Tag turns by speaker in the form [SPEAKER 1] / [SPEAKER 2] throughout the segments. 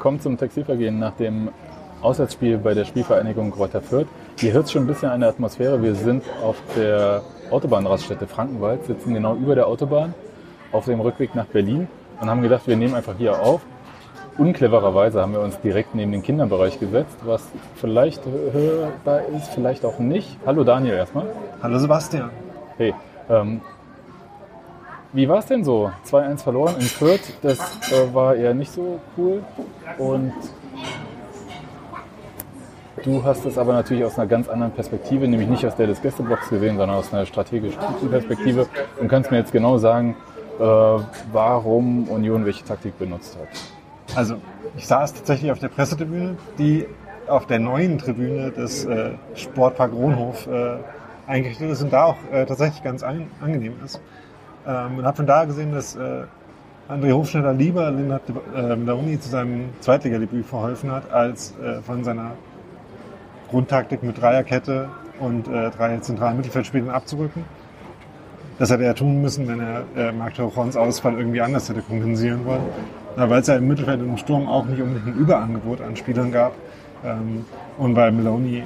[SPEAKER 1] Willkommen zum Textilvergehen nach dem Auswärtsspiel bei der Spielvereinigung Kräuter Fürth. Ihr hört schon ein bisschen an der Atmosphäre. Wir sind auf der Autobahnraststätte Frankenwald, sitzen genau über der Autobahn auf dem Rückweg nach Berlin und haben gedacht, wir nehmen einfach hier auf. Unclevererweise haben wir uns direkt neben den Kinderbereich gesetzt, was vielleicht hörbar ist, vielleicht auch nicht. Hallo Daniel erstmal.
[SPEAKER 2] Hallo Sebastian.
[SPEAKER 1] Hey, ähm, wie war es denn so? 2-1 verloren in Fürth, das äh, war eher nicht so cool. Und du hast es aber natürlich aus einer ganz anderen Perspektive, nämlich nicht aus der des Gästeblocks gesehen, sondern aus einer strategisch guten Perspektive und kannst mir jetzt genau sagen, äh, warum Union welche Taktik benutzt hat.
[SPEAKER 2] Also ich saß tatsächlich auf der Pressetribüne, die auf der neuen Tribüne des äh, Sportpark Rohnhof äh, eingerichtet ist und da auch äh, tatsächlich ganz an, angenehm ist. Ähm, und habe von da gesehen, dass äh, André Hofschneider lieber Lennart äh, Launi zu seinem Zweitligadebüt verholfen hat, als äh, von seiner Grundtaktik mit Dreierkette und äh, drei zentralen Mittelfeldspielern abzurücken. Das hätte er tun müssen, wenn er äh, Marc Torrons Ausfall irgendwie anders hätte kompensieren wollen. Weil es ja im Mittelfeld und im Sturm auch nicht unbedingt ein Überangebot an Spielern gab. Ähm, und weil Meloni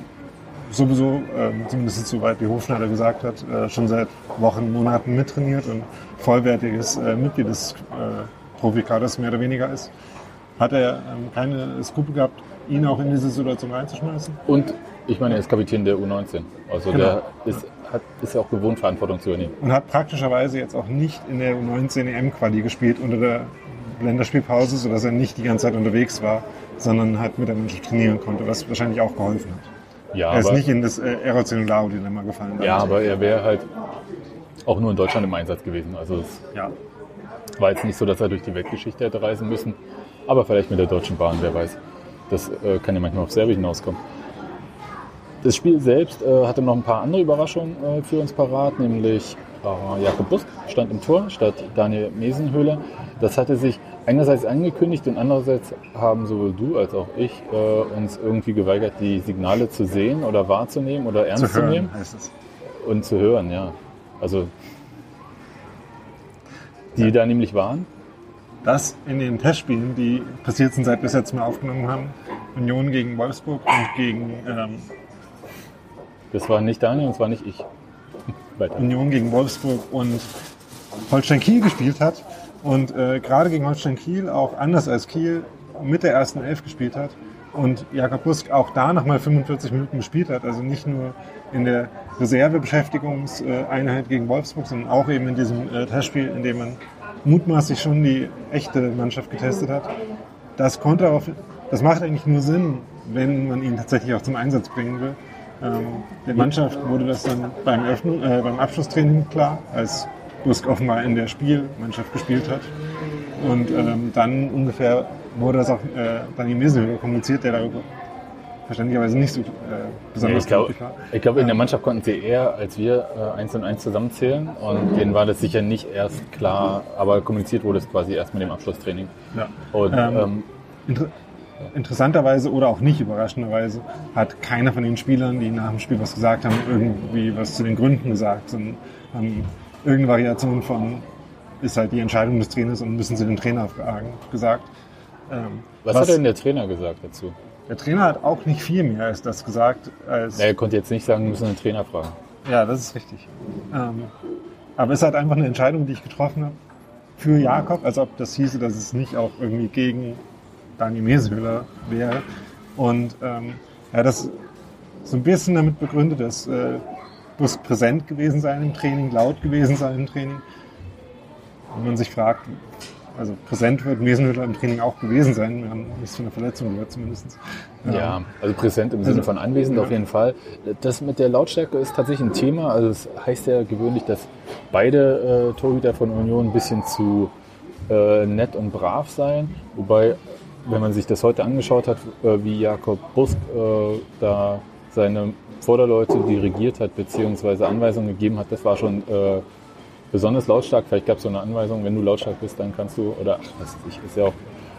[SPEAKER 2] sowieso, äh, zumindest soweit wie Hofschneider gesagt hat, äh, schon seit Wochen, Monaten mittrainiert und vollwertiges äh, Mitglied des äh, Profikaders mehr oder weniger ist, hat er ähm, keine Skrupel gehabt, ihn auch in diese Situation reinzuschmeißen.
[SPEAKER 1] Und ich meine, er ist Kapitän der U19. Also genau. der ist, hat, ist ja auch gewohnt, Verantwortung zu übernehmen.
[SPEAKER 2] Und hat praktischerweise jetzt auch nicht in der U19 EM-Quali gespielt unter der Länderspielpause, sodass er nicht die ganze Zeit unterwegs war, sondern halt mit der Mannschaft trainieren konnte, was wahrscheinlich auch geholfen hat. Ja, er ist nicht in das äh, Erosionularo-Dilemma gefallen.
[SPEAKER 1] Ja, aber er wäre halt auch nur in Deutschland im Einsatz gewesen. Also es ja. war jetzt nicht so, dass er durch die Weltgeschichte hätte reisen müssen, aber vielleicht mit der Deutschen Bahn, wer weiß. Das äh, kann ja manchmal auf Serbien hinauskommen. Das Spiel selbst äh, hatte noch ein paar andere Überraschungen äh, für uns parat, nämlich äh, Jakob Busk stand im Tor statt Daniel Mesenhöhler. Das hatte sich einerseits angekündigt und andererseits haben sowohl du als auch ich äh, uns irgendwie geweigert, die Signale zu sehen oder wahrzunehmen oder ernst zu, hören, zu nehmen. Heißt es. Und zu hören, ja. Also die ja. da nämlich waren?
[SPEAKER 2] Dass in den Testspielen, die passiert sind, seit wir es jetzt mal aufgenommen haben, Union gegen Wolfsburg und gegen ähm,
[SPEAKER 1] das war nicht Daniel und es war nicht ich.
[SPEAKER 2] Weiter. Union gegen Wolfsburg und Holstein Kiel gespielt hat, und äh, gerade gegen Holstein Kiel auch anders als Kiel mit der ersten Elf gespielt hat und Jakob Busk auch da nochmal 45 Minuten gespielt hat, also nicht nur in der Reservebeschäftigungseinheit gegen Wolfsburg, sondern auch eben in diesem äh, Testspiel, in dem man mutmaßlich schon die echte Mannschaft getestet hat. Das konnte auch, das macht eigentlich nur Sinn, wenn man ihn tatsächlich auch zum Einsatz bringen will. Ähm, der Mannschaft wurde das dann beim, Öffnung, äh, beim Abschlusstraining klar, als Busk offenbar in der Spielmannschaft gespielt hat. Und ähm, dann ungefähr wurde das auch äh, Daniel Mesel kommuniziert, der darüber verständlicherweise nicht so äh, besonders
[SPEAKER 1] ja, ich glaube, ich glaube, in der Mannschaft konnten sie eher als wir äh, eins und eins zusammenzählen und denen war das sicher nicht erst klar, aber kommuniziert wurde es quasi erst mit dem Abschlusstraining. Ja. Und, ähm,
[SPEAKER 2] ähm, inter interessanterweise oder auch nicht überraschenderweise hat keiner von den Spielern, die nach dem Spiel was gesagt haben, irgendwie was zu den Gründen gesagt, sondern haben irgendeine Variation von ist halt die Entscheidung des Trainers und müssen sie den Trainer fragen, gesagt.
[SPEAKER 1] Ähm, was, was, hat denn der Trainer gesagt dazu?
[SPEAKER 2] Der Trainer hat auch nicht viel mehr als das gesagt. Als
[SPEAKER 1] er konnte jetzt nicht sagen, wir müssen den Trainer fragen.
[SPEAKER 2] Ja, das ist richtig. Ähm, aber es ist halt einfach eine Entscheidung, die ich getroffen habe für Jakob, als ob das hieße, dass es nicht auch irgendwie gegen Daniel Mesehöhler wäre. Und ähm, ja, das so ein bisschen damit begründet, dass äh, muss präsent gewesen sein im Training, laut gewesen sein im Training. Wenn man sich fragt, also präsent wird Mesenhüttler im Training auch gewesen sein. Wir haben nichts von einer Verletzung gehört zumindest.
[SPEAKER 1] Ja, also präsent im Sinne also, von anwesend ja. auf jeden Fall. Das mit der Lautstärke ist tatsächlich ein Thema. Also es das heißt ja gewöhnlich, dass beide äh, Torhüter von Union ein bisschen zu äh, nett und brav seien. Wobei, wenn man sich das heute angeschaut hat, äh, wie Jakob Busk äh, da seine Vorderleute dirigiert hat, beziehungsweise Anweisungen gegeben hat, das war schon äh, besonders lautstark. Vielleicht gab es so eine Anweisung, wenn du lautstark bist, dann kannst du, oder ach, das ist ja auch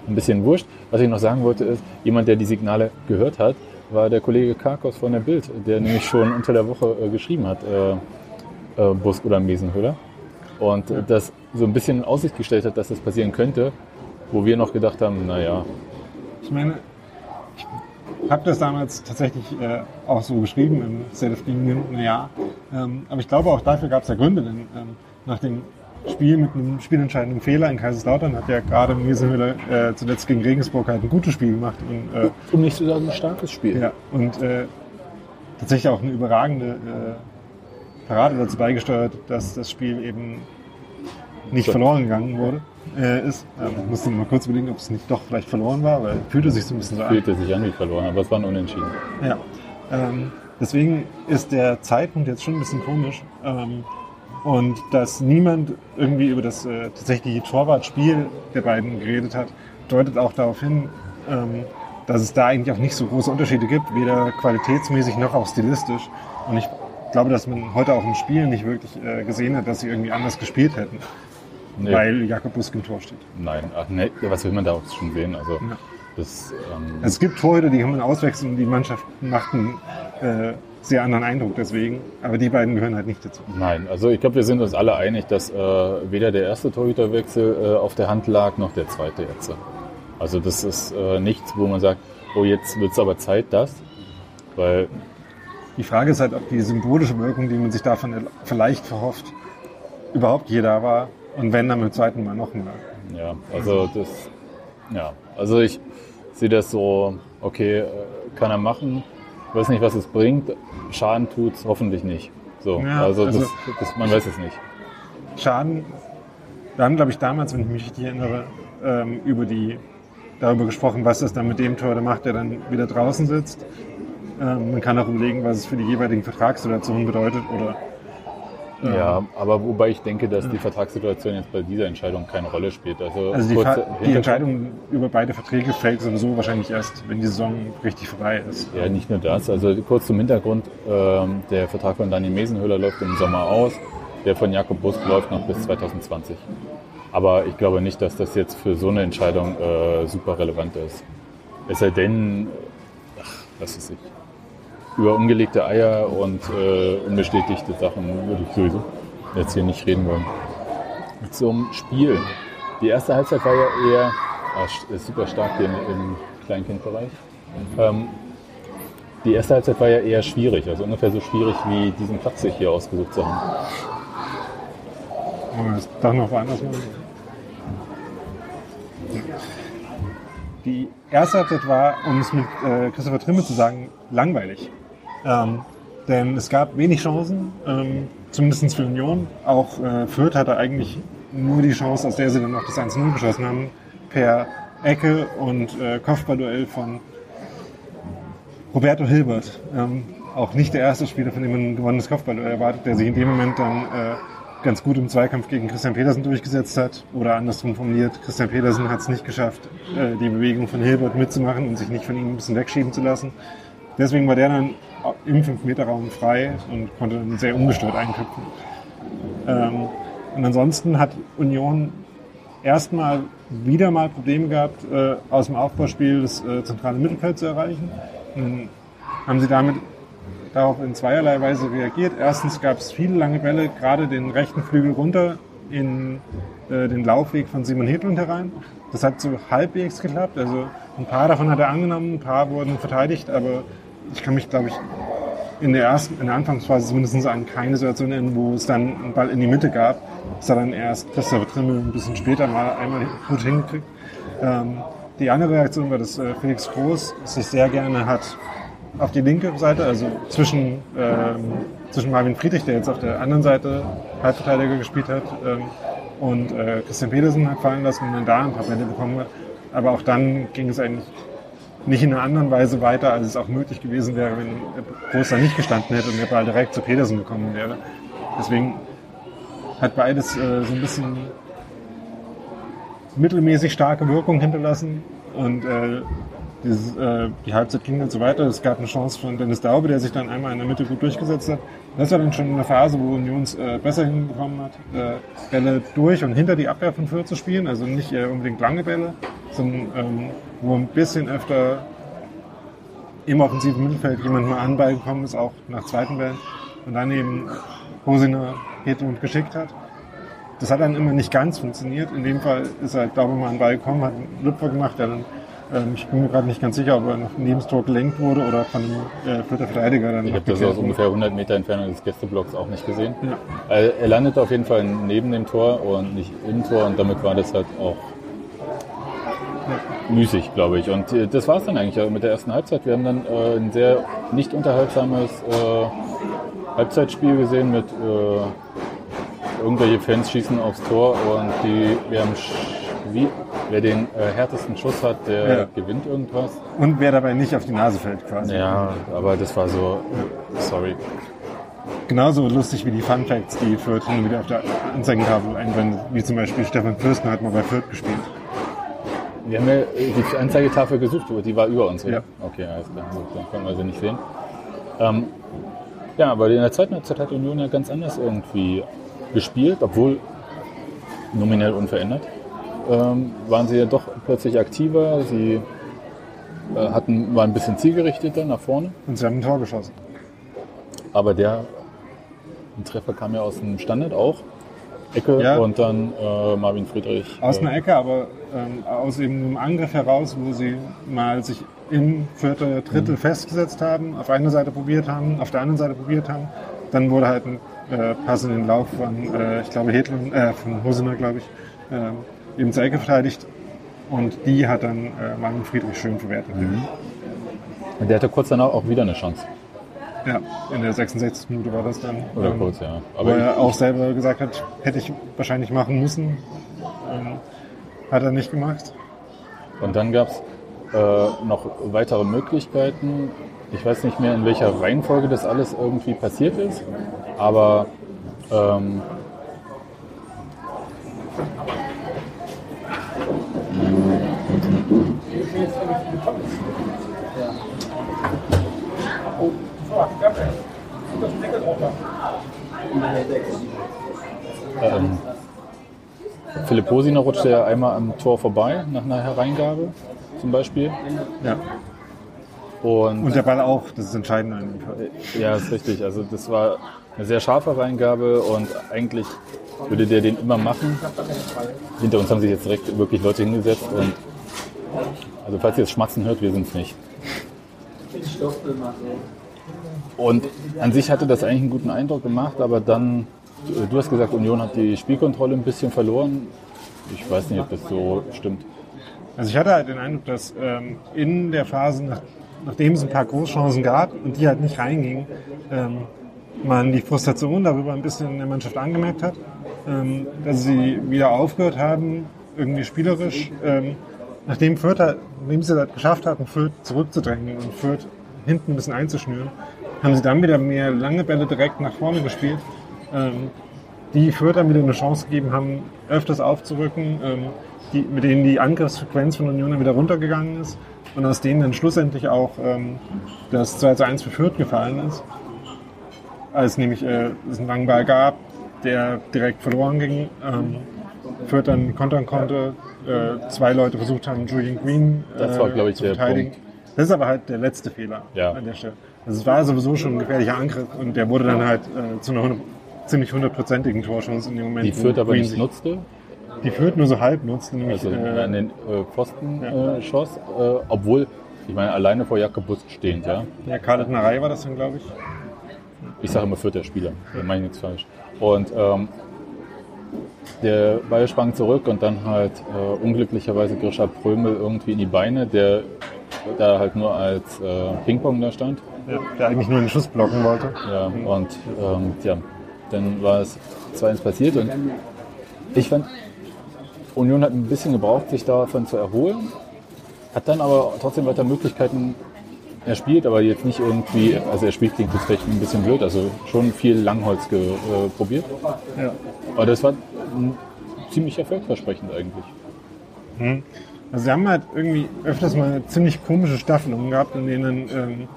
[SPEAKER 1] ein bisschen wurscht. Was ich noch sagen wollte ist, jemand, der die Signale gehört hat, war der Kollege Karkos von der Bild, der nämlich schon unter der Woche äh, geschrieben hat, äh, äh, Busk oder Mesenhöhler. Und ja. das so ein bisschen in Aussicht gestellt hat, dass das passieren könnte, wo wir noch gedacht haben, naja,
[SPEAKER 2] Ich meine, ich habe das damals tatsächlich äh, auch so geschrieben im Union, naja. Ähm, aber ich glaube, auch dafür gab es ja Gründe, denn ähm, nach dem Spiel mit einem spielentscheidenden Fehler in Kaiserslautern hat ja gerade Miesenhüller äh, zuletzt gegen Regensburg halt ein gutes Spiel gemacht. Und, äh,
[SPEAKER 1] Um nicht zu sagen, ein starkes Spiel.
[SPEAKER 2] ja, und äh, tatsächlich auch eine überragende äh, Parade dazu beigesteuert, dass das Spiel eben nicht verloren gegangen wurde, äh, ist. Ähm, musste mal kurz überlegen, ob es nicht doch vielleicht verloren war, weil fühlte sich so ein bisschen so an.
[SPEAKER 1] Fühlte sich an wie verloren, aber es war ein Unentschieden.
[SPEAKER 2] Ja. Ähm, deswegen ist der Zeitpunkt jetzt schon ein bisschen komisch. Ähm, und dass niemand irgendwie über das äh, tatsächliche Torwartspiel der beiden geredet hat, deutet auch darauf hin, ähm, dass es da eigentlich auch nicht so große Unterschiede gibt, weder qualitätsmäßig noch auch stilistisch. Und ich glaube, dass man heute auch im Spiel nicht wirklich äh, gesehen hat, dass sie irgendwie anders gespielt hätten,
[SPEAKER 1] Nee,
[SPEAKER 2] weil Jakob Busk im Tor steht.
[SPEAKER 1] nein, ach, nee, was will man da auch schon sehen? Also,
[SPEAKER 2] Ja.
[SPEAKER 1] das, ähm,
[SPEAKER 2] Es gibt Torhüter, die kann man auswechseln und die Mannschaft macht einen äh, sehr anderen Eindruck deswegen. Aber die beiden gehören halt nicht dazu.
[SPEAKER 1] Nein, also ich glaube, wir sind uns alle einig, dass äh, weder der erste Torhüterwechsel äh, auf der Hand lag, noch der zweite jetzt. Also das ist äh, nichts, wo man sagt, oh, jetzt wird es aber Zeit, das. Weil,
[SPEAKER 2] Die Frage ist halt, ob die symbolische Wirkung, die man sich davon vielleicht verhofft, überhaupt je da war. Und wenn, dann beim zweiten Mal noch mehr.
[SPEAKER 1] ja, also das, ja, also ich sehe das so, okay, äh, kann er machen, weiß nicht, was es bringt, Schaden tut's hoffentlich nicht. So,
[SPEAKER 2] Ja,
[SPEAKER 1] also,
[SPEAKER 2] also-
[SPEAKER 1] das, das, man weiß es nicht.
[SPEAKER 2] Schaden. Wir haben, glaube ich, damals, wenn ich mich richtig erinnere, ähm, über die, darüber gesprochen, was das dann mit dem Tor macht, der dann wieder draußen sitzt. Ähm, man kann auch überlegen, was es für die jeweiligen Vertragssituationen bedeutet oder
[SPEAKER 1] Ja, aber wobei ich denke, dass die Vertragssituation jetzt bei dieser Entscheidung keine Rolle spielt. Also,
[SPEAKER 2] Also die, die Entscheidung über beide Verträge fällt sowieso wahrscheinlich erst, wenn die Saison richtig vorbei ist.
[SPEAKER 1] Ja, nicht nur das. Also kurz zum Hintergrund. Ähm, der Vertrag von Daniel Mesenhöhler läuft im Sommer aus. Der von Jakob Busk läuft noch bis 2020. Aber ich glaube nicht, dass das jetzt für so eine Entscheidung äh, super relevant ist. Es sei denn, ach, was weiß ich, über ungelegte Eier und äh, unbestätigte Sachen würde ich sowieso jetzt hier nicht reden wollen. Zum Spiel. Die erste Halbzeit war ja eher ah, ist super stark hier im Kleinkindbereich. Ähm, die erste Halbzeit war ja eher schwierig, also ungefähr so schwierig wie diesen Platz sich hier ausgesucht zu haben.
[SPEAKER 2] Wir das doch noch woanders machen? Die erste Halbzeit war, um es mit äh, Christopher Trimme zu sagen, langweilig. Ähm, denn es gab wenig Chancen, ähm, zumindest für Union. Auch äh, Fürth hatte eigentlich nur die Chance, aus der sie dann noch das 1-0 geschossen haben, per Ecke und äh, Kopfballduell von Roberto Hilbert. Ähm, auch nicht der erste Spieler, von dem man ein gewonnenes Kopfballduell erwartet, der sich in dem Moment dann äh, ganz gut im Zweikampf gegen Christian Petersen durchgesetzt hat. Oder andersrum formuliert, Christian Petersen hat es nicht geschafft, äh, die Bewegung von Hilbert mitzumachen und sich nicht von ihm ein bisschen wegschieben zu lassen. Deswegen war der dann im 5-Meter-Raum frei und konnte dann sehr ungestört einköpfen. Ähm, und ansonsten hat Union erstmal wieder mal Probleme gehabt, äh, aus dem Aufbauspiel das äh, zentrale Mittelfeld zu erreichen. Dann haben sie damit darauf in zweierlei Weise reagiert. Erstens gab es viele lange Bälle, gerade den rechten Flügel runter in äh, den Laufweg von Simon Hedlund herein. Das hat so halbwegs geklappt. Also ein paar davon hat er angenommen, ein paar wurden verteidigt, aber ich kann mich, glaube ich, in der ersten, in der Anfangsphase zumindest an keine Situation erinnern, wo es dann einen Ball in die Mitte gab. Das hat dann erst Christopher Trimmel ein bisschen später mal einmal gut hingekriegt. Ähm, die andere Reaktion war, dass äh, Felix Groß sich sehr gerne hat auf die linke Seite, also zwischen, ähm, zwischen Marvin Friedrich, der jetzt auf der anderen Seite Halbverteidiger gespielt hat, ähm, und äh, Christian Petersen hat fallen lassen und dann da ein paar Bälle bekommen hat. Aber auch dann ging es eigentlich nicht in einer anderen Weise weiter, als es auch möglich gewesen wäre, wenn Groß da nicht gestanden hätte und der Ball direkt zu Petersen gekommen wäre. Deswegen hat beides äh, so ein bisschen mittelmäßig starke Wirkung hinterlassen und äh, dieses, äh, die Halbzeit ging dann so weiter. Es gab eine Chance von Dennis Daube, der sich dann einmal in der Mitte gut durchgesetzt hat. Das war dann schon eine Phase, wo Unions äh, besser hinbekommen hat, äh, Bälle durch und hinter die Abwehr von Fürth zu spielen. Also nicht äh, unbedingt lange Bälle, sondern ähm, wo ein bisschen öfter im offensiven Mittelfeld jemand mal an Ball gekommen ist, auch nach zweiten Bällen. Und dann eben Hosiner Hedlund geschickt hat. Das hat dann immer nicht ganz funktioniert. In dem Fall ist halt Daube mal an den Ball gekommen, hat einen Lüpfer gemacht, der dann Ähm, ich bin mir gerade nicht ganz sicher, ob er noch neben das Tor gelenkt wurde oder von einem äh, vierter Verteidiger dann
[SPEAKER 1] Ich habe das aus ungefähr 100 Meter Entfernung des Gästeblocks auch nicht gesehen.
[SPEAKER 2] Ja.
[SPEAKER 1] Also er landete auf jeden Fall neben dem Tor und nicht im Tor und damit war das halt auch müßig, glaube ich. Und äh, das war es dann eigentlich mit der ersten Halbzeit. Wir haben dann äh, ein sehr nicht unterhaltsames äh, Halbzeitspiel gesehen mit äh, irgendwelche Fans schießen aufs Tor und die, wir haben wie, wer den äh, härtesten Schuss hat, der
[SPEAKER 2] Ja.
[SPEAKER 1] gewinnt irgendwas.
[SPEAKER 2] Und wer dabei nicht auf die Nase fällt quasi.
[SPEAKER 1] Ja, aber das war so, sorry.
[SPEAKER 2] Genauso lustig wie die Fun Facts, die Fürth wieder auf der Anzeigentafel einblendet, wie zum Beispiel Stefan Fürsten hat mal bei Fürth gespielt.
[SPEAKER 1] Wir haben ja die Anzeigetafel gesucht, aber die war über uns, oder?
[SPEAKER 2] Ja.
[SPEAKER 1] Okay, alles klar. Gut, dann können wir sie nicht sehen. Ähm, ja, aber in der zweiten Halbzeit hat Union ja ganz anders irgendwie gespielt, obwohl nominell unverändert. Ähm, waren sie ja doch plötzlich aktiver, sie äh, hatten, waren ein bisschen zielgerichteter nach vorne,
[SPEAKER 2] Und sie haben ein Tor geschossen.
[SPEAKER 1] aber der Treffer kam ja aus dem Standard auch. Ecke
[SPEAKER 2] Ja.
[SPEAKER 1] und dann äh, Marvin Friedrich.
[SPEAKER 2] Aus
[SPEAKER 1] äh,
[SPEAKER 2] einer Ecke, aber ähm, aus eben einem Angriff heraus, wo sie mal sich im vierten Drittel
[SPEAKER 1] Mhm.
[SPEAKER 2] festgesetzt haben, auf einer Seite probiert haben, auf der anderen Seite probiert haben. Dann wurde halt ein äh, Pass in den Lauf von, äh, ich glaube, Hedlund, äh, von Hosener, glaube ich, äh, eben zur Ecke verteidigt. Und die hat dann äh, Marvin Friedrich schön verwertet.
[SPEAKER 1] Mhm. Und der hatte kurz danach auch wieder eine Chance.
[SPEAKER 2] Ja, in der 66. Minute war das dann.
[SPEAKER 1] Oder
[SPEAKER 2] ähm,
[SPEAKER 1] kurz, ja.
[SPEAKER 2] Wo
[SPEAKER 1] Aber
[SPEAKER 2] er auch selber gesagt hat, hätte ich wahrscheinlich machen müssen. Ähm, hat er nicht gemacht.
[SPEAKER 1] Und dann gab es äh, noch weitere Möglichkeiten. Ich weiß nicht mehr, in welcher Reihenfolge das alles irgendwie passiert ist, aber ähm, ähm, Philipp Hosiner rutschte ja einmal am Tor vorbei, nach einer Hereingabe zum Beispiel.
[SPEAKER 2] Ja.
[SPEAKER 1] Und,
[SPEAKER 2] Und der Ball auch, das ist entscheidend an dem Fall.
[SPEAKER 1] ja, ist richtig. Also das war eine sehr scharfe Reingabe und eigentlich würde der den immer machen. Hinter uns haben sich jetzt direkt wirklich Leute hingesetzt und also falls ihr das Schmatzen hört, wir sind es nicht. Und an sich hatte das eigentlich einen guten Eindruck gemacht, aber dann, du- du hast gesagt, Union hat die Spielkontrolle ein bisschen verloren. Ich weiß nicht, ob das so stimmt.
[SPEAKER 2] Also ich hatte halt den Eindruck, dass ähm, in der Phase, nach, nachdem es ein paar Großchancen gab und die halt nicht reingingen, ähm, man die Frustration darüber ein bisschen in der Mannschaft angemerkt hat, ähm, dass sie wieder aufgehört haben, irgendwie spielerisch, ähm, nachdem Fürth, halt- nachdem sie das geschafft hatten, Fürth zurückzudrängen und Fürth hinten ein bisschen einzuschnüren, haben sie dann wieder mehr lange Bälle direkt nach vorne gespielt, ähm, die Fürth dann wieder eine Chance gegeben haben, öfters aufzurücken, ähm, die, mit denen die Angriffsfrequenz von Union dann wieder runtergegangen ist und aus denen dann schlussendlich auch ähm, das 2 zu 1 für Fürth gefallen ist. Als nämlich äh, es einen langen Ball gab, der direkt verloren ging, ähm, Fürth dann kontern konnte, äh, zwei Leute versucht haben, Julian Green äh,
[SPEAKER 1] Das war, ich,
[SPEAKER 2] zu verteidigen. Das ist aber halt der letzte Fehler
[SPEAKER 1] Ja.
[SPEAKER 2] an der Stelle. Also es war sowieso schon ein gefährlicher Angriff und der wurde dann halt äh, zu einer 100, ziemlich hundertprozentigen Torchance in dem Moment.
[SPEAKER 1] Die Fürth aber nicht nutzte,
[SPEAKER 2] Die Fürth nur so halb nutzte, nämlich
[SPEAKER 1] also
[SPEAKER 2] äh,
[SPEAKER 1] an den äh, Pfosten
[SPEAKER 2] Ja.
[SPEAKER 1] äh, schoss, äh, obwohl, ich meine, alleine vor Jakobus stehend, ja.
[SPEAKER 2] ja, Khaled Narei war das dann, glaube ich.
[SPEAKER 1] Ich sage immer vierter Spieler, da meine ich nichts falsch. Und ähm, der Ball sprang zurück und dann halt äh, unglücklicherweise Grisha Prömel irgendwie in die Beine, der da halt nur als äh, Ping-Pong da stand.
[SPEAKER 2] Ja, der eigentlich nur den Schuss blocken wollte.
[SPEAKER 1] Ja, und ähm, ja, dann war es 2-1 passiert und ich fand, Union hat ein bisschen gebraucht, sich davon zu erholen, hat dann aber trotzdem weiter Möglichkeiten erspielt, aber jetzt nicht irgendwie, also er spielt klingt jetzt vielleicht ein bisschen blöd, also schon viel Langholz ge, äh, probiert.
[SPEAKER 2] Ja.
[SPEAKER 1] Aber das war ziemlich erfolgversprechend eigentlich.
[SPEAKER 2] Also sie haben halt irgendwie öfters mal ziemlich komische Staffelungen gehabt, in denen ähm,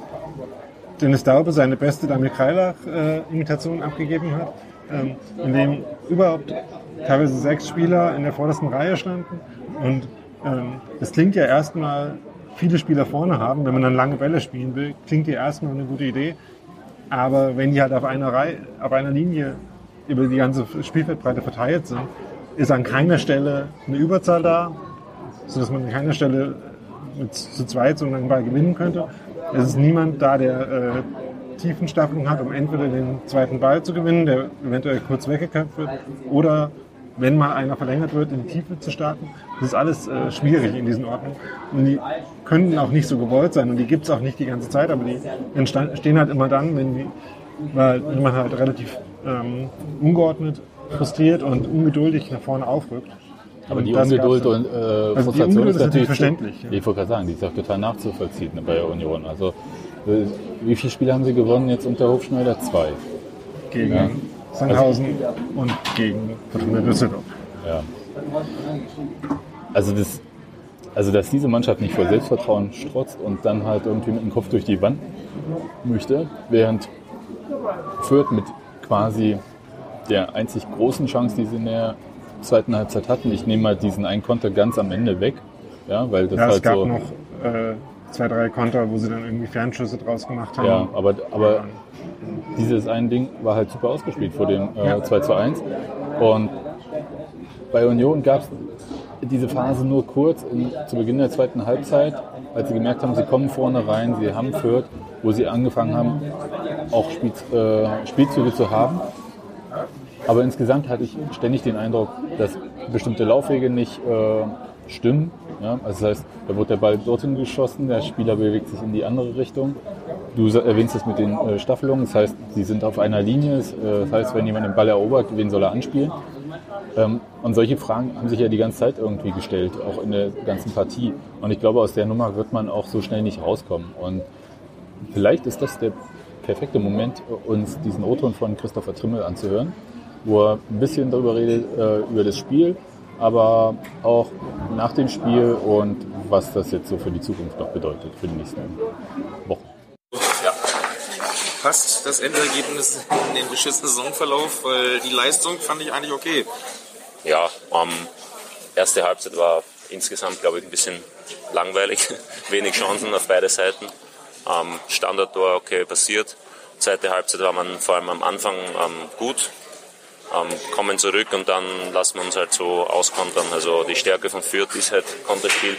[SPEAKER 2] Dennis Daube seine beste Damir Kreilach-Imitation abgegeben hat, ähm, in dem überhaupt teilweise sechs Spieler in der vordersten Reihe standen. Und ähm, klingt ja erstmal, viele Spieler vorne haben, wenn man dann lange Bälle spielen will, klingt ja erstmal eine gute Idee. Aber wenn die halt auf einer Reihe, auf einer Linie über die ganze Spielfeldbreite verteilt sind, ist an keiner Stelle eine Überzahl da, sodass man an keiner Stelle mit zu zweit so einen langen Ball gewinnen könnte. Es ist niemand da, der äh, Tiefenstaffelung hat, um entweder den zweiten Ball zu gewinnen, der eventuell kurz weggekämpft wird, oder wenn mal einer verlängert wird, in die Tiefe zu starten. Das ist alles äh, schwierig in diesen Orten. Und die können auch nicht so gewollt sein und die gibt es auch nicht die ganze Zeit, aber die entstehen halt immer dann, wenn, die, weil, man halt relativ ähm, ungeordnet, frustriert und ungeduldig nach vorne aufrückt.
[SPEAKER 1] Aber die Ungeduld und äh,
[SPEAKER 2] Also die
[SPEAKER 1] Frustration ist
[SPEAKER 2] ist natürlich verständlich, ja.
[SPEAKER 1] Ich wollte gerade sagen, die ist auch total nachzuvollziehen bei der Union. Also äh, wie viele Spiele haben sie gewonnen jetzt unter Hofschneider? Zwei.
[SPEAKER 2] gegen
[SPEAKER 1] Ja.
[SPEAKER 2] Sandhausen und gegen Fortuna Düsseldorf.
[SPEAKER 1] Ja. Also das, also dass diese Mannschaft nicht vor Selbstvertrauen strotzt und dann halt irgendwie mit dem Kopf durch die Wand möchte, während Fürth mit quasi der einzig großen Chance, die sie in der zweiten Halbzeit hatten. Ich nehme mal diesen einen Konter ganz am Ende weg, ja, weil das
[SPEAKER 2] Ja, es
[SPEAKER 1] halt
[SPEAKER 2] gab
[SPEAKER 1] so.
[SPEAKER 2] noch äh, zwei, drei Konter, wo sie dann irgendwie Fernschüsse draus gemacht haben.
[SPEAKER 1] Ja, aber, aber dieses ein Ding war halt super ausgespielt vor dem äh,
[SPEAKER 2] Ja.
[SPEAKER 1] 2 zu 1. Und bei Union gab es diese Phase nur kurz in, zu Beginn der zweiten Halbzeit, als sie gemerkt haben, sie kommen vorne rein, sie haben Fürth, wo sie angefangen haben, auch Spiel, äh, Spielzüge zu haben. Aber insgesamt hatte ich ständig den Eindruck, dass bestimmte Laufwege nicht äh, stimmen. Ja? Also das heißt, da wird der Ball dorthin geschossen, der Spieler bewegt sich in die andere Richtung. Du erwähnst es mit den äh, Staffelungen, das heißt, sie sind auf einer Linie. Das, äh, das heißt, wenn jemand den Ball erobert, wen soll er anspielen? Ähm, und solche Fragen haben sich ja die ganze Zeit irgendwie gestellt, auch in der ganzen Partie. Und ich glaube, aus der Nummer wird man auch so schnell nicht rauskommen. Und vielleicht ist das der perfekte Moment, uns diesen O-Ton von Christopher Trimmel anzuhören, wo er ein bisschen darüber redet, äh, über das Spiel, aber auch nach dem Spiel und was das jetzt so für die Zukunft noch bedeutet, für die nächsten Wochen.
[SPEAKER 3] Ja. Passt das Endergebnis in den beschissenen Saisonverlauf, weil die Leistung fand ich eigentlich okay.
[SPEAKER 4] Ja, ähm, erste Halbzeit war insgesamt, glaube ich, ein bisschen langweilig. Wenig Chancen auf beide Seiten. Ähm, Standardtor, okay, passiert. Zweite Halbzeit war man vor allem am Anfang ähm, gut. Ähm, kommen zurück und dann lassen wir uns halt so auskontern. Also die Stärke von Fürth ist halt Konterspiel.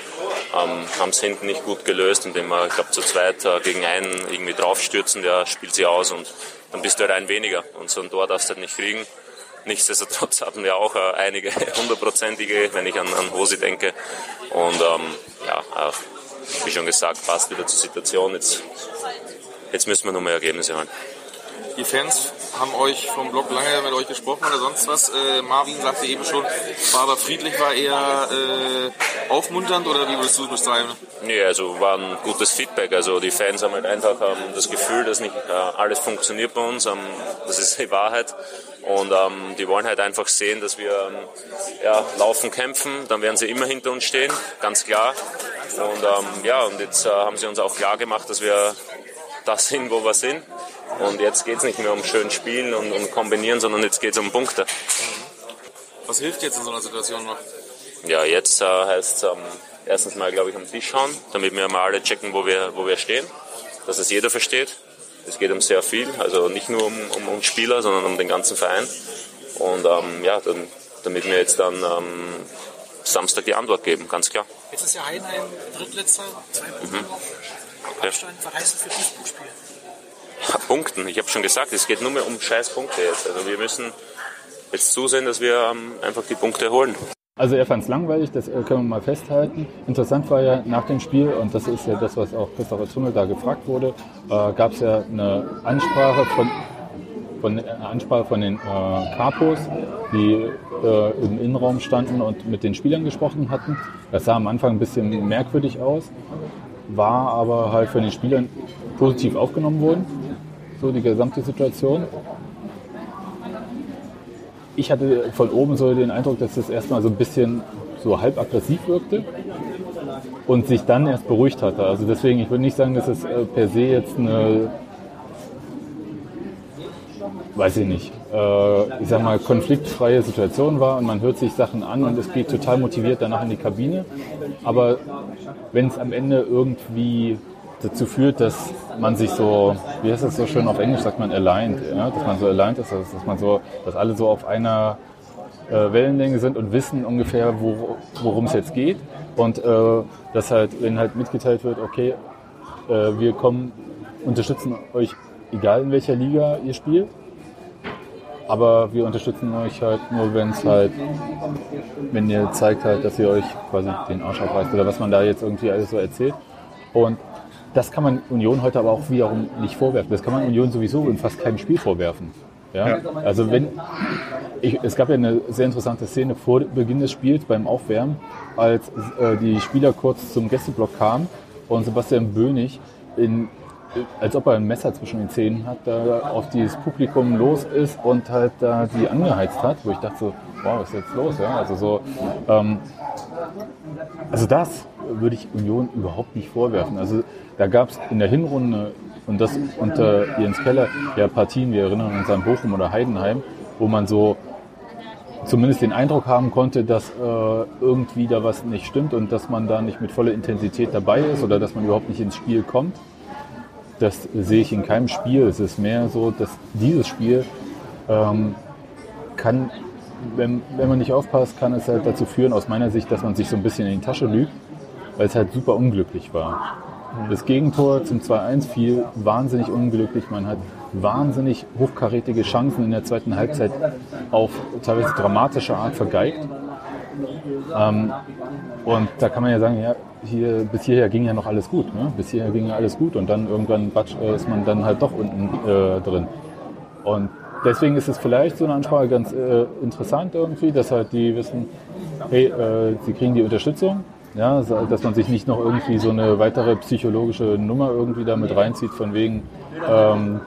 [SPEAKER 4] Ähm, haben es hinten nicht gut gelöst, indem wir, ich glaube, zu zweit äh, gegen einen irgendwie draufstürzen, der spielt sie aus und dann bist du halt ein weniger. Und so ein Tor darfst du halt nicht kriegen. Nichtsdestotrotz hatten wir auch äh, einige hundertprozentige, wenn ich an, an Hosi denke. Und ähm, ja, äh, wie schon gesagt, passt wieder zur Situation. Jetzt, jetzt müssen wir nur mehr Ergebnisse holen.
[SPEAKER 3] Die Fans haben euch vom Blog lange mit euch gesprochen oder sonst was. Äh, Marvin sagte eben schon, war aber friedlich, war eher äh, aufmunternd oder wie würdest du es beschreiben?
[SPEAKER 4] Nee, also war ein gutes Feedback. Also die Fans haben halt einfach ähm, das Gefühl, dass nicht äh, alles funktioniert bei uns. Ähm, das ist die Wahrheit. Und ähm, die wollen halt einfach sehen, dass wir ähm, ja, laufen, kämpfen. Dann werden sie immer hinter uns stehen, ganz klar. Und ähm, ja, und jetzt äh, haben sie uns auch klar gemacht, dass wir das sind, wo wir sind. Und jetzt geht es nicht mehr um schön spielen und, und kombinieren, sondern jetzt geht es um Punkte.
[SPEAKER 3] Was hilft jetzt in so einer Situation noch?
[SPEAKER 4] Ja, jetzt äh, heißt es ähm, erstens mal, glaube ich, am Tisch schauen, damit wir mal alle checken, wo wir, wo wir stehen, dass es jeder versteht. Es geht um sehr viel, also nicht nur um, um uns Spieler, sondern um den ganzen Verein. Und ähm, ja, dann, damit wir jetzt dann ähm, Samstag die Antwort geben, ganz klar.
[SPEAKER 5] Jetzt ist ja Heidenheim drittletzter, zwei Punkte noch. Abstand, das für Fußballspiel?
[SPEAKER 4] Punkten, ich habe schon gesagt, es geht nur mehr um scheiß Punkte jetzt. Also wir müssen jetzt zusehen, dass wir ähm, einfach die Punkte holen.
[SPEAKER 1] Also er fand es langweilig, das äh, können wir mal festhalten. Interessant war ja nach dem Spiel, und das ist ja das, was auch Christopher Tummel da gefragt wurde, äh, gab es ja eine Ansprache von, von, eine Ansprache von den äh, Capos, die äh, im Innenraum standen und mit den Spielern gesprochen hatten. Das sah am Anfang ein bisschen merkwürdig aus, war aber halt von den Spielern positiv aufgenommen worden, so die gesamte Situation ich hatte von oben so den Eindruck, dass das erstmal so ein bisschen so halb aggressiv wirkte und sich dann erst beruhigt hatte. Also deswegen, ich würde nicht sagen, dass es äh, per se jetzt eine, weiß ich nicht, ich sag mal, konfliktfreie Situation war und man hört sich Sachen an und es geht total motiviert danach in die Kabine. Aber wenn es am Ende irgendwie dazu führt, dass man sich so, wie heißt das so schön auf Englisch, sagt man aligned, ja? dass man so aligned ist, dass, dass man so, dass alle so auf einer äh, Wellenlänge sind und wissen ungefähr, wo, worum es jetzt geht, Und äh, dass halt, wenn halt mitgeteilt wird, okay, äh, wir kommen, unterstützen euch, egal in welcher Liga ihr spielt, aber wir unterstützen euch halt nur, wenn es halt, wenn ihr zeigt halt, dass ihr euch quasi den Arsch aufreißt oder was man da jetzt irgendwie alles so erzählt. Und das kann man Union heute aber auch wiederum nicht vorwerfen. Das kann man Union sowieso in fast keinem Spiel vorwerfen. Ja?
[SPEAKER 2] Ja.
[SPEAKER 1] Also wenn ich, es gab ja eine sehr interessante Szene vor Beginn des Spiels beim Aufwärmen, als äh, die Spieler kurz zum Gästeblock kamen und Sebastian Bönig in als ob er ein Messer zwischen den Zähnen hat, da auf dieses Publikum los ist und halt da die angeheizt hat, wo ich dachte so, wow, was ist jetzt los? Ja? Also so, ähm, also das würde ich Union überhaupt nicht vorwerfen. Also da gab es in der Hinrunde und das unter Jens Keller ja Partien, wir erinnern uns an Bochum oder Heidenheim, wo man so zumindest den Eindruck haben konnte, dass äh, irgendwie da was nicht stimmt und dass man da nicht mit voller Intensität dabei ist oder dass man überhaupt nicht ins Spiel kommt. Das sehe ich in keinem Spiel. Es ist mehr so, dass dieses Spiel ähm, kann, wenn, wenn man nicht aufpasst, kann es halt dazu führen, aus meiner Sicht, dass man sich so ein bisschen in die Tasche lügt, weil es halt super unglücklich war. Das Gegentor zum 2-1 fiel wahnsinnig unglücklich. Man hat wahnsinnig hochkarätige Chancen in der zweiten Halbzeit auf teilweise dramatische Art vergeigt. Ähm, und da kann man ja sagen, ja, hier, bis hierher ging ja noch alles gut. Ne? Bis hierher ging ja alles gut und dann irgendwann batsch, äh, ist man dann halt doch unten äh, drin. Und deswegen ist es vielleicht so eine Ansprache ganz äh, interessant irgendwie, dass halt die wissen, hey, äh, sie kriegen die Unterstützung. Ja, dass man sich nicht noch irgendwie so eine weitere psychologische Nummer irgendwie da mit reinzieht, von wegen, ähm,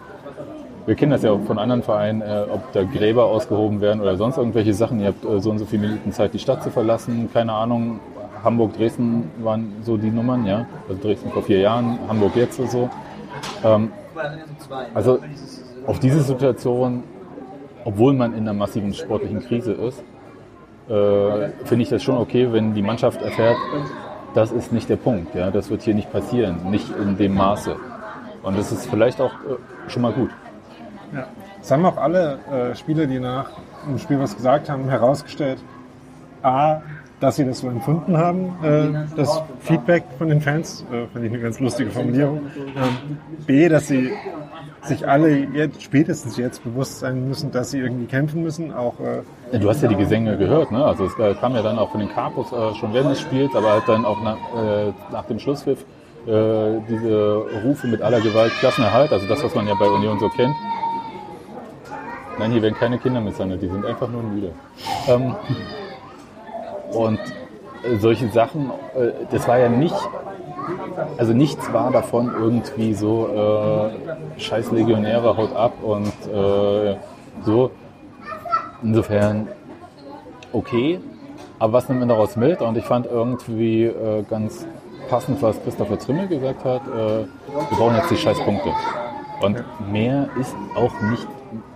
[SPEAKER 1] wir kennen das ja auch von anderen Vereinen, äh, ob da Gräber ausgehoben werden oder sonst irgendwelche Sachen. Ihr habt äh, so und so viele Minuten Zeit, die Stadt zu verlassen. Keine Ahnung. Hamburg, Dresden waren so die Nummern, ja. Also Dresden vor vier Jahren, Hamburg jetzt oder so. Ähm, also auf diese Situation, obwohl man in einer massiven sportlichen Krise ist, äh, finde ich das schon okay, wenn die Mannschaft erfährt, das ist nicht der Punkt. Ja? Das wird hier nicht passieren, nicht in dem Maße. Und das ist vielleicht auch äh, schon mal gut.
[SPEAKER 2] Ja. Das haben auch alle äh, Spieler, die nach dem Spiel was gesagt haben, herausgestellt. A, dass sie das so empfunden haben, äh, das Feedback von den Fans, äh, fand ich eine ganz lustige Formulierung. Ähm, B, dass sie sich alle jetzt, spätestens jetzt bewusst sein müssen, dass sie irgendwie kämpfen müssen, auch äh,
[SPEAKER 1] Ja, Du hast ja die Gesänge gehört, ne? Also es äh, kam ja dann auch von den Capos äh, schon während des Spiels, aber halt dann auch nach, äh, nach dem Schlusspfiff äh, diese Rufe mit aller Gewalt, Klassenerhalt, also das, was man ja bei Union so kennt. Nein, hier werden keine Kinder misshandelt, die sind einfach nur müde. Ähm, und äh, solche Sachen, äh, das war ja nicht, also nichts war davon irgendwie so, äh, scheiß Legionäre, haut ab und äh, so. Insofern okay, aber was nimmt man daraus mit? Und ich fand irgendwie äh, ganz passend, was Christopher Trimmel gesagt hat, äh, wir brauchen jetzt die Scheißpunkte. Und mehr ist auch nicht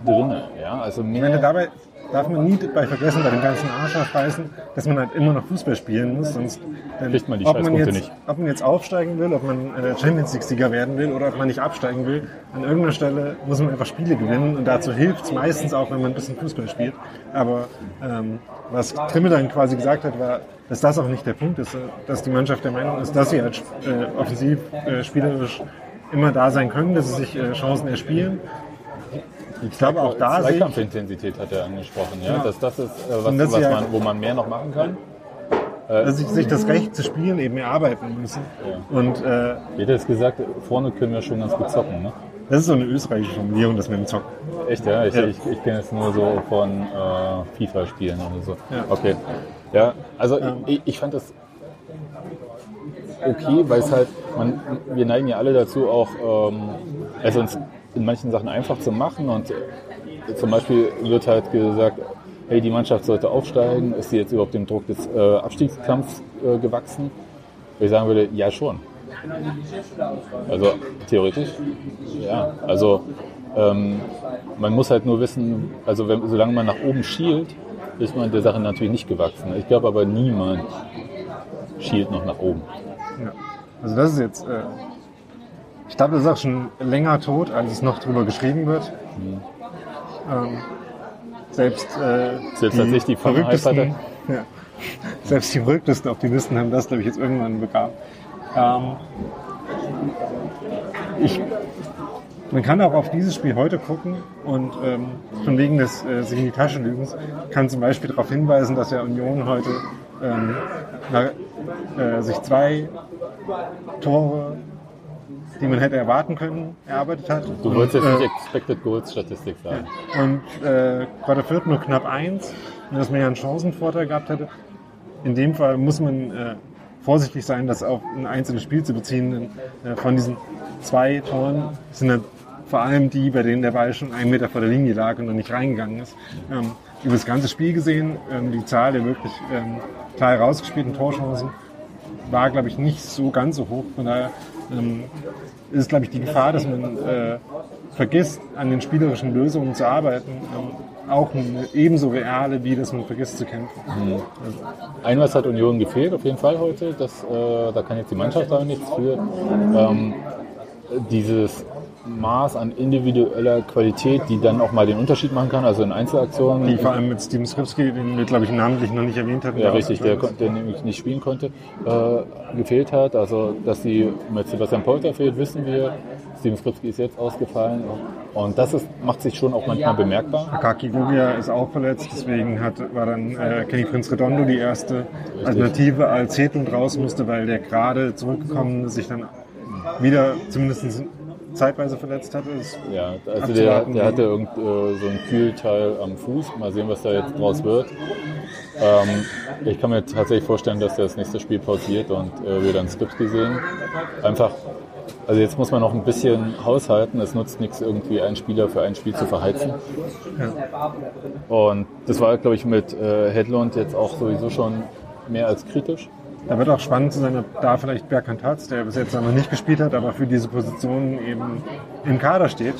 [SPEAKER 1] drin. Ja? Also
[SPEAKER 2] Ich meine,
[SPEAKER 1] mehr,
[SPEAKER 2] dabei darf man nie dabei vergessen, bei dem ganzen Arsch aufreißen, dass man halt immer noch Fußball spielen muss, sonst dann,
[SPEAKER 1] Kriegt man die
[SPEAKER 2] ob man jetzt,
[SPEAKER 1] nicht.
[SPEAKER 2] Ob man jetzt aufsteigen will, ob man äh, Champions League-Sieger werden will oder ob man nicht absteigen will, an irgendeiner Stelle muss man einfach Spiele gewinnen und dazu hilft es meistens auch, wenn man ein bisschen Fußball spielt. Aber ähm, was Trimmel dann quasi gesagt hat, war, dass das auch nicht der Punkt ist, dass die Mannschaft der Meinung ist, dass sie als äh, offensiv äh, spielerisch immer da sein können, dass sie sich äh, Chancen erspielen. Ich glaube, auch da
[SPEAKER 1] Zweikampfintensität hat er angesprochen, ja?
[SPEAKER 2] Ja.
[SPEAKER 1] Dass das ist, äh, was, was man, wo man mehr noch machen kann.
[SPEAKER 2] dass sie sich das Recht zu spielen eben erarbeiten müssen. Und äh,
[SPEAKER 1] Wie hat er es gesagt, vorne können wir schon ganz gut zocken, ne?
[SPEAKER 2] das ist so eine österreichische Formulierung, das mit dem Zocken.
[SPEAKER 1] Echt, ja? Ich,
[SPEAKER 2] Ja.
[SPEAKER 1] ich, ich kenne es nur so von äh, FIFA-Spielen oder so.
[SPEAKER 2] Ja.
[SPEAKER 1] Okay. Ja, also ich, ich fand das okay, weil es halt, man, wir neigen ja alle dazu auch, ähm, also uns in manchen Sachen einfach zu machen und zum Beispiel wird halt gesagt, hey, die Mannschaft sollte aufsteigen, ist sie jetzt überhaupt dem Druck des äh, Abstiegskampfs äh, gewachsen? Wo ich sagen würde, ja schon. Also theoretisch, ja. Also ähm, man muss halt nur wissen, also wenn, solange man nach oben schielt, ist man der Sache natürlich nicht gewachsen. Ich glaube aber niemand schielt noch nach oben.
[SPEAKER 2] Ja. Also das ist jetzt, äh, ich glaube, das ist auch schon länger tot, als es noch drüber geschrieben wird. Ähm, selbst äh,
[SPEAKER 1] Selbst als ich die
[SPEAKER 2] verrücktesten,
[SPEAKER 1] Hype
[SPEAKER 2] ja, Selbst die verrücktesten Optimisten haben das, glaube ich, jetzt irgendwann begraben. Ähm, ich, man kann auch auf dieses Spiel heute gucken und ähm, von wegen des äh, sich in die Tasche lügens kann zum Beispiel darauf hinweisen, dass ja Union heute ähm, äh, sich zwei Tore, die man hätte erwarten können, erarbeitet hat.
[SPEAKER 1] Du wolltest jetzt nicht
[SPEAKER 2] äh,
[SPEAKER 1] Expected Goals Statistik sagen.
[SPEAKER 2] und äh, Quarter Viert nur knapp eins, und dass man ja einen Chancenvorteil gehabt hätte. In dem Fall muss man äh, vorsichtig sein, das auf ein einzelnes Spiel zu beziehen. Denn, äh, von diesen zwei Toren sind dann vor allem die, bei denen der Ball schon einen Meter vor der Linie lag und noch nicht reingegangen ist. Ähm, über das ganze Spiel gesehen, ähm, die Zahl der wirklich ähm, klar herausgespielten Torchancen war, glaube ich, nicht so ganz so hoch. Von daher ähm, ist es, glaube ich, die Gefahr, dass man äh, vergisst, an den spielerischen Lösungen zu arbeiten, ähm, auch eine ebenso reale, wie dass man vergisst zu kämpfen.
[SPEAKER 1] Ein was hat Union gefehlt, auf jeden Fall heute. Das, äh, da kann jetzt die Mannschaft da nichts für. Ähm, dieses Maß an individueller Qualität, die dann auch mal den Unterschied machen kann, also in Einzelaktionen.
[SPEAKER 2] Die vor allem mit Steven Skripski, den wir, glaube ich, namentlich noch nicht erwähnt hatten.
[SPEAKER 1] Ja, richtig, der, der nämlich nicht spielen konnte, äh, gefehlt hat. Also, dass die mit Sebastian Polter fehlt, wissen wir. Steven Skripski ist jetzt ausgefallen. Und das ist, macht sich schon auch manchmal bemerkbar.
[SPEAKER 2] Akaki Gogia ist auch verletzt, deswegen hat, war dann äh, Kenny Prince Redondo die erste Alternative, als Hedlund raus musste, weil der gerade zurückgekommen sich dann wieder zumindest zeitweise verletzt hatte.
[SPEAKER 1] Ja, also der, der hatte irgend, äh, so ein Kühlteil am Fuß. Mal sehen, was da jetzt draus wird. Ähm, ich kann mir tatsächlich vorstellen, dass der das nächste Spiel pausiert und äh, wir dann Skripski sehen. Einfach, also jetzt muss man noch ein bisschen haushalten. Es nutzt nichts, irgendwie einen Spieler für ein Spiel zu verheizen. Und das war, glaube ich, mit äh, Hedlund jetzt auch sowieso schon mehr als kritisch.
[SPEAKER 2] Da wird auch spannend zu sein, ob da vielleicht Berkan Tatz, der bis jetzt noch nicht gespielt hat, aber für diese Position eben im Kader steht,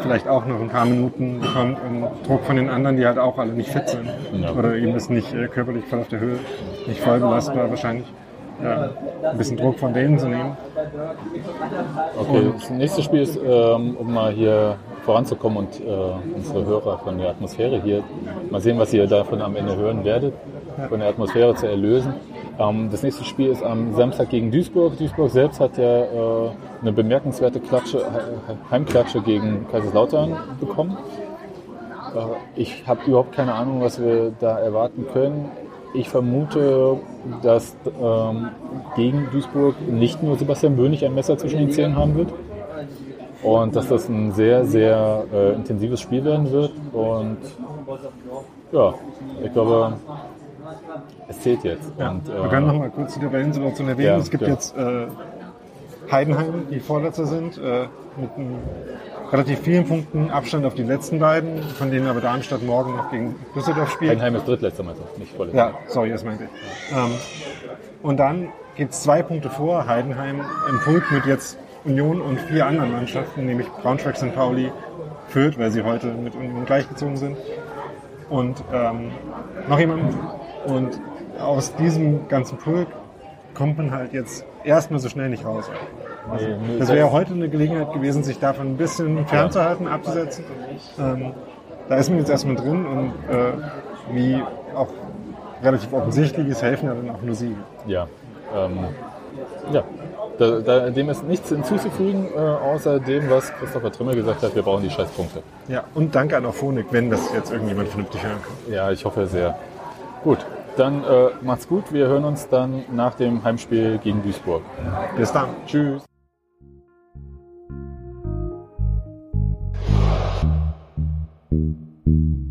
[SPEAKER 2] vielleicht auch noch ein paar Minuten bekommt und Druck von den anderen, die halt auch alle nicht fit sind.
[SPEAKER 1] Ja.
[SPEAKER 2] Oder eben ist nicht äh, körperlich voll auf der Höhe, nicht voll belastbar wahrscheinlich. Ja, ein bisschen Druck von denen zu nehmen.
[SPEAKER 1] Okay, das nächste Spiel ist, ähm, um mal hier voranzukommen und äh, unsere Hörer von der Atmosphäre hier, mal sehen, was ihr davon am Ende hören werdet, von der Atmosphäre zu erlösen. Ähm, das nächste Spiel ist am Samstag gegen Duisburg. Duisburg selbst hat ja äh, eine bemerkenswerte Klatsche, He- Heimklatsche gegen Kaiserslautern bekommen. Äh, ich habe überhaupt keine Ahnung, was wir da erwarten können. Ich vermute, dass ähm, gegen Duisburg nicht nur Sebastian Bönig ein Messer zwischen den Zähnen haben wird. Und dass das ein sehr, sehr äh, intensives Spiel werden wird. Und ja, ich glaube, es zählt jetzt. Und,
[SPEAKER 2] Wir können noch mal kurz die Tabellensituation erwähnen.
[SPEAKER 1] Ja,
[SPEAKER 2] es gibt
[SPEAKER 1] ja.
[SPEAKER 2] jetzt äh, Heidenheim, die Vorletzter sind, äh, mit einem relativ vielen Punkten Abstand auf die letzten beiden, von denen aber Darmstadt morgen noch gegen Düsseldorf spielt.
[SPEAKER 1] Heidenheim ist drittletzter Meister, nicht vorletzter.
[SPEAKER 2] Ja, sorry, das meinte ich. Ähm, und dann gibt es zwei Punkte vor Heidenheim im Pulk mit jetzt Union und vier anderen Mannschaften, nämlich Braunschweig, St. Pauli, Fürth, weil sie heute mit Union gleichgezogen sind. Und ähm, noch jemand. Und aus diesem ganzen Pulk kommt man halt jetzt erstmal so schnell nicht raus. Also, das wäre heute eine Gelegenheit gewesen, sich davon ein bisschen fernzuhalten, abzusetzen. Ähm, da ist man jetzt erstmal drin und äh, wie auch relativ offensichtlich ist, helfen ja dann auch nur Siege.
[SPEAKER 1] Ja, ähm, ja. Da, da, dem ist nichts hinzuzufügen, äh, außer dem, was Christopher Trimmel gesagt hat, wir brauchen die Scheißpunkte.
[SPEAKER 2] Ja, und danke an Auphonic, wenn das jetzt irgendjemand vernünftig hören kann.
[SPEAKER 1] Ja, ich hoffe sehr. Gut, dann äh, macht's gut. Wir hören uns dann nach dem Heimspiel gegen Duisburg.
[SPEAKER 2] Bis dann.
[SPEAKER 1] Tschüss.
[SPEAKER 6] Thank